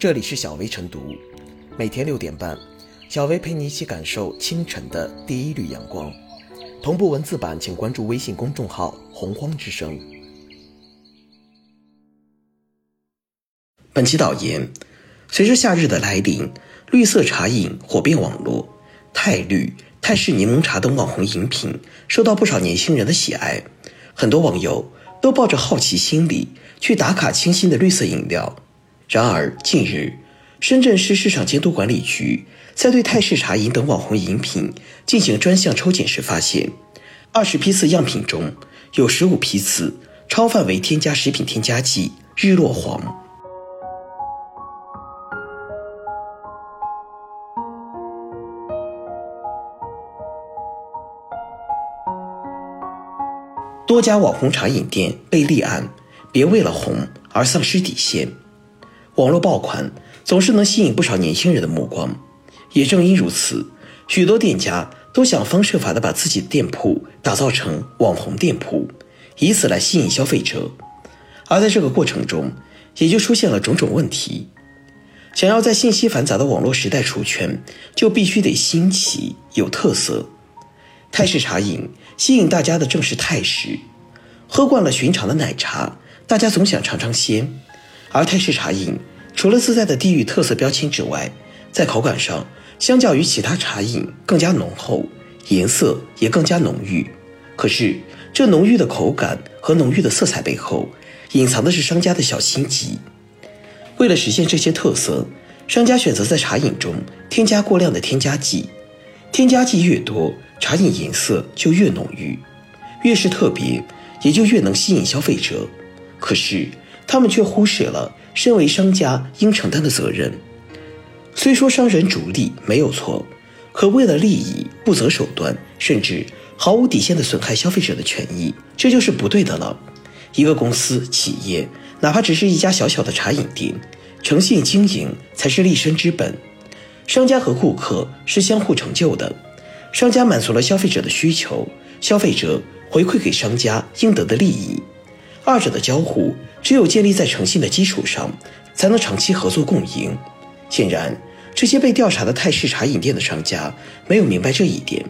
这里是小薇晨读，每天六点半，小薇陪你一起感受清晨的第一缕阳光。同步文字版，请关注微信公众号“洪荒之声”。本期导言：随着夏日的来临，绿色茶饮火遍网络，泰绿、泰式柠檬茶等网红饮品受到不少年轻人的喜爱。很多网友都抱着好奇心理去打卡清新的绿色饮料。然而，近日，深圳市市场监督管理局在对泰式茶饮等网红饮品进行专项抽检时发现，二十批次样品中有十五批次超范围添加食品添加剂日落黄。多家网红茶饮店被立案，别为了红而丧失底线。网络爆款总是能吸引不少年轻人的目光，也正因如此，许多店家都想方设法的把自己的店铺打造成网红店铺，以此来吸引消费者。而在这个过程中，也就出现了种种问题。想要在信息繁杂的网络时代出圈，就必须得新奇有特色。泰式茶饮吸引大家的正是泰式，喝惯了寻常的奶茶，大家总想尝尝鲜，而泰式茶饮。除了自带的地域特色标签之外，在口感上，相较于其他茶饮更加浓厚，颜色也更加浓郁。可是，这浓郁的口感和浓郁的色彩背后，隐藏的是商家的小心机。为了实现这些特色，商家选择在茶饮中添加过量的添加剂，添加剂越多，茶饮颜色就越浓郁，越是特别，也就越能吸引消费者。可是，他们却忽视了。身为商家应承担的责任，虽说商人逐利没有错，可为了利益不择手段，甚至毫无底线的损害消费者的权益，这就是不对的了。一个公司企业，哪怕只是一家小小的茶饮店，诚信经营才是立身之本。商家和顾客是相互成就的，商家满足了消费者的需求，消费者回馈给商家应得的利益。二者的交互只有建立在诚信的基础上，才能长期合作共赢。显然，这些被调查的泰式茶饮店的商家没有明白这一点，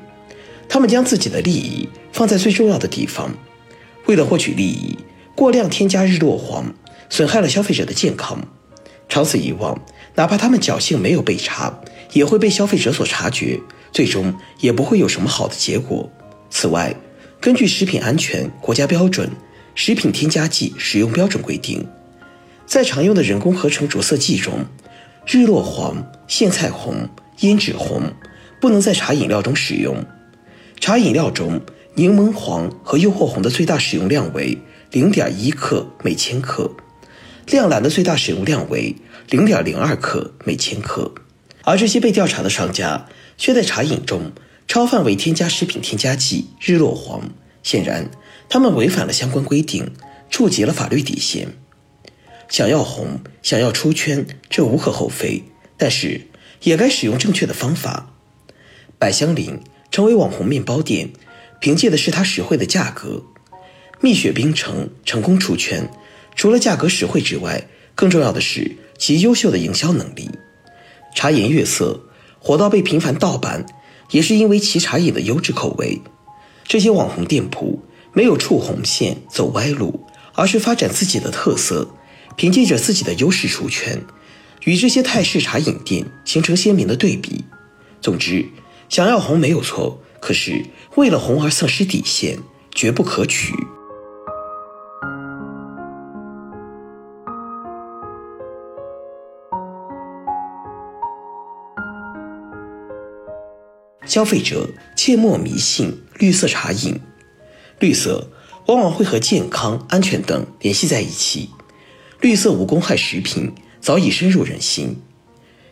他们将自己的利益放在最重要的地方，为了获取利益，过量添加日落黄，损害了消费者的健康。长此以往，哪怕他们侥幸没有被查，也会被消费者所察觉，最终也不会有什么好的结果。此外，根据食品安全国家标准。食品添加剂使用标准规定，在常用的人工合成着色剂中，日落黄、苋菜红、胭脂红不能在茶饮料中使用。茶饮料中，柠檬黄和诱惑红的最大使用量为零点一克每千克，亮蓝的最大使用量为零点零二克每千克。而这些被调查的商家却在茶饮中超范围添加食品添加剂日落黄，显然。他们违反了相关规定，触及了法律底线。想要红，想要出圈，这无可厚非，但是也该使用正确的方法。百香林成为网红面包店，凭借的是它实惠的价格。蜜雪冰城成功出圈，除了价格实惠之外，更重要的是其优秀的营销能力。茶颜悦色火到被频繁盗版，也是因为其茶饮的优质口味。这些网红店铺。没有触红线走歪路，而是发展自己的特色，凭借着自己的优势出圈，与这些泰式茶饮店形成鲜明的对比。总之，想要红没有错，可是为了红而丧失底线，绝不可取。消费者切莫迷信绿色茶饮。绿色往往会和健康、安全等联系在一起。绿色无公害食品早已深入人心。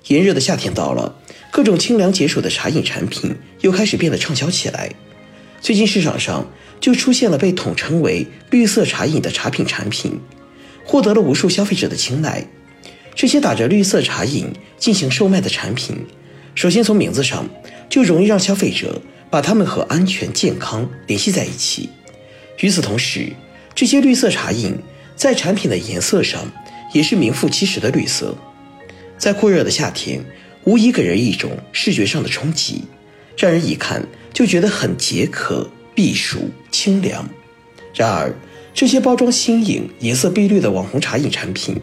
炎热的夏天到了，各种清凉解暑的茶饮产品又开始变得畅销起来。最近市场上就出现了被统称为“绿色茶饮”的茶品产品，获得了无数消费者的青睐。这些打着绿色茶饮进行售卖的产品，首先从名字上就容易让消费者把它们和安全、健康联系在一起。与此同时，这些绿色茶饮在产品的颜色上也是名副其实的绿色。在酷热的夏天，无疑给人一种视觉上的冲击，让人一看就觉得很解渴、避暑、清凉。然而，这些包装新颖、颜色碧绿的网红茶饮产品，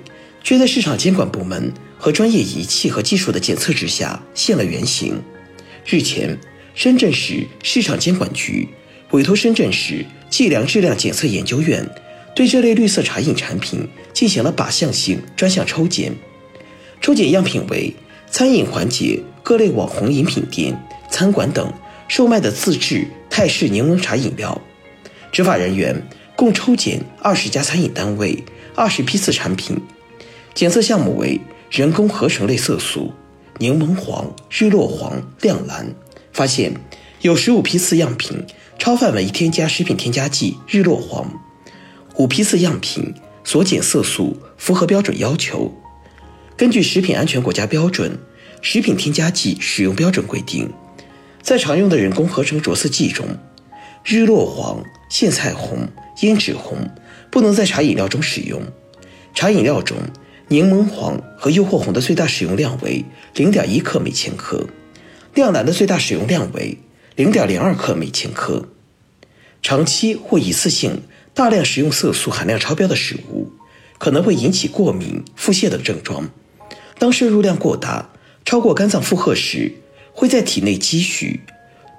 却在市场监管部门和专业仪器和技术的检测之下现了原形。日前，深圳市市场监管局委托深圳市计量质量检测研究院，对这类绿色茶饮产品进行了靶向性专项抽检。抽检样品为餐饮环节各类网红饮品店、餐馆等售卖的自制泰式柠檬茶饮料。执法人员。共抽检二十家餐饮单位、二十批次产品，检测项目为人工合成类色素、柠檬黄、日落黄、亮蓝，发现有十五批次样品超范围添加食品添加剂日落黄，五批次样品所检色素符合标准要求。根据食品安全国家标准《食品添加剂使用标准》规定，在常用的人工合成着色剂中，日落黄、苋菜红。胭脂红不能在茶饮料中使用。茶饮料中，柠檬黄和诱惑红的最大使用量为零点一克每千克，亮蓝的最大使用量为零点零二克每千克。长期或一次性大量食用色素含量超标的食物，可能会引起过敏、腹泻等症状。当摄入量过大，超过肝脏负荷时，会在体内积蓄，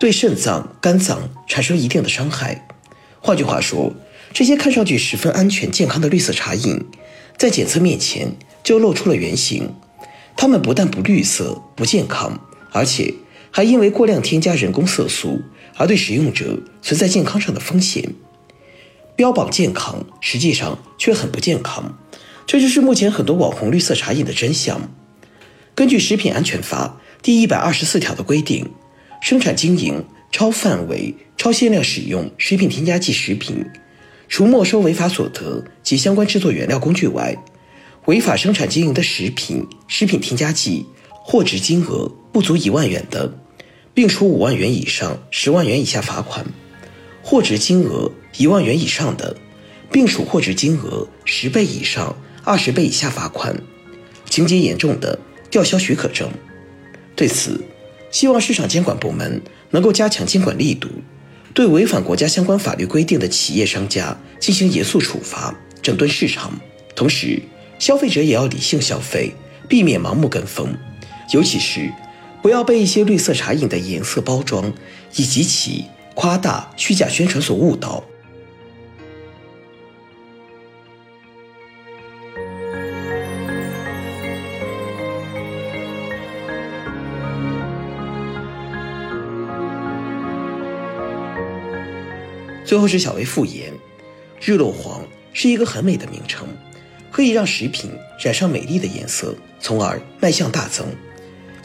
对肾脏、肝脏产生一定的伤害。换句话说，这些看上去十分安全健康的绿色茶饮，在检测面前就露出了原形。它们不但不绿色、不健康，而且还因为过量添加人工色素而对使用者存在健康上的风险。标榜健康，实际上却很不健康，这就是目前很多网红绿色茶饮的真相。根据《食品安全法》第一百二十四条的规定，生产经营超范围、超限量使用食品添加剂食品。除没收违法所得及相关制作原料工具外，违法生产经营的食品、食品添加剂货值金额不足一万元的，并处五万元以上十万元以下罚款；货值金额一万元以上的，并处货值金额十倍以上二十倍以下罚款；情节严重的，吊销许可证。对此，希望市场监管部门能够加强监管力度。对违反国家相关法律规定的企业商家进行严肃处罚，整顿市场。同时，消费者也要理性消费，避免盲目跟风，尤其是不要被一些绿色茶饮的颜色包装以及其夸大、虚假宣传所误导。最后是小薇复言，日落黄是一个很美的名称，可以让食品染上美丽的颜色，从而卖相大增。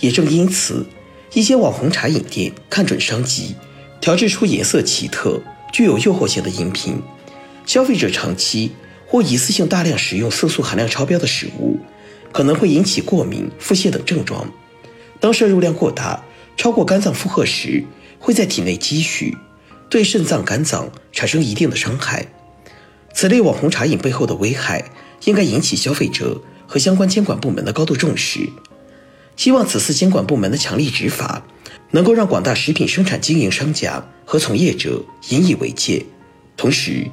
也正因此，一些网红茶饮店看准商机，调制出颜色奇特、具有诱惑性的饮品。消费者长期或一次性大量食用色素含量超标的食物，可能会引起过敏、腹泻等症状。当摄入量过大，超过肝脏负荷时，会在体内积蓄。对肾脏、肝脏产生一定的伤害，此类网红茶饮背后的危害应该引起消费者和相关监管部门的高度重视。希望此次监管部门的强力执法，能够让广大食品生产经营商家和从业者引以为戒，同时，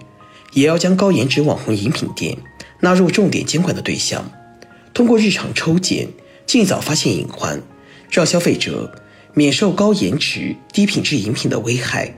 也要将高颜值网红饮品店纳入重点监管的对象，通过日常抽检，尽早发现隐患，让消费者免受高颜值、低品质饮品的危害。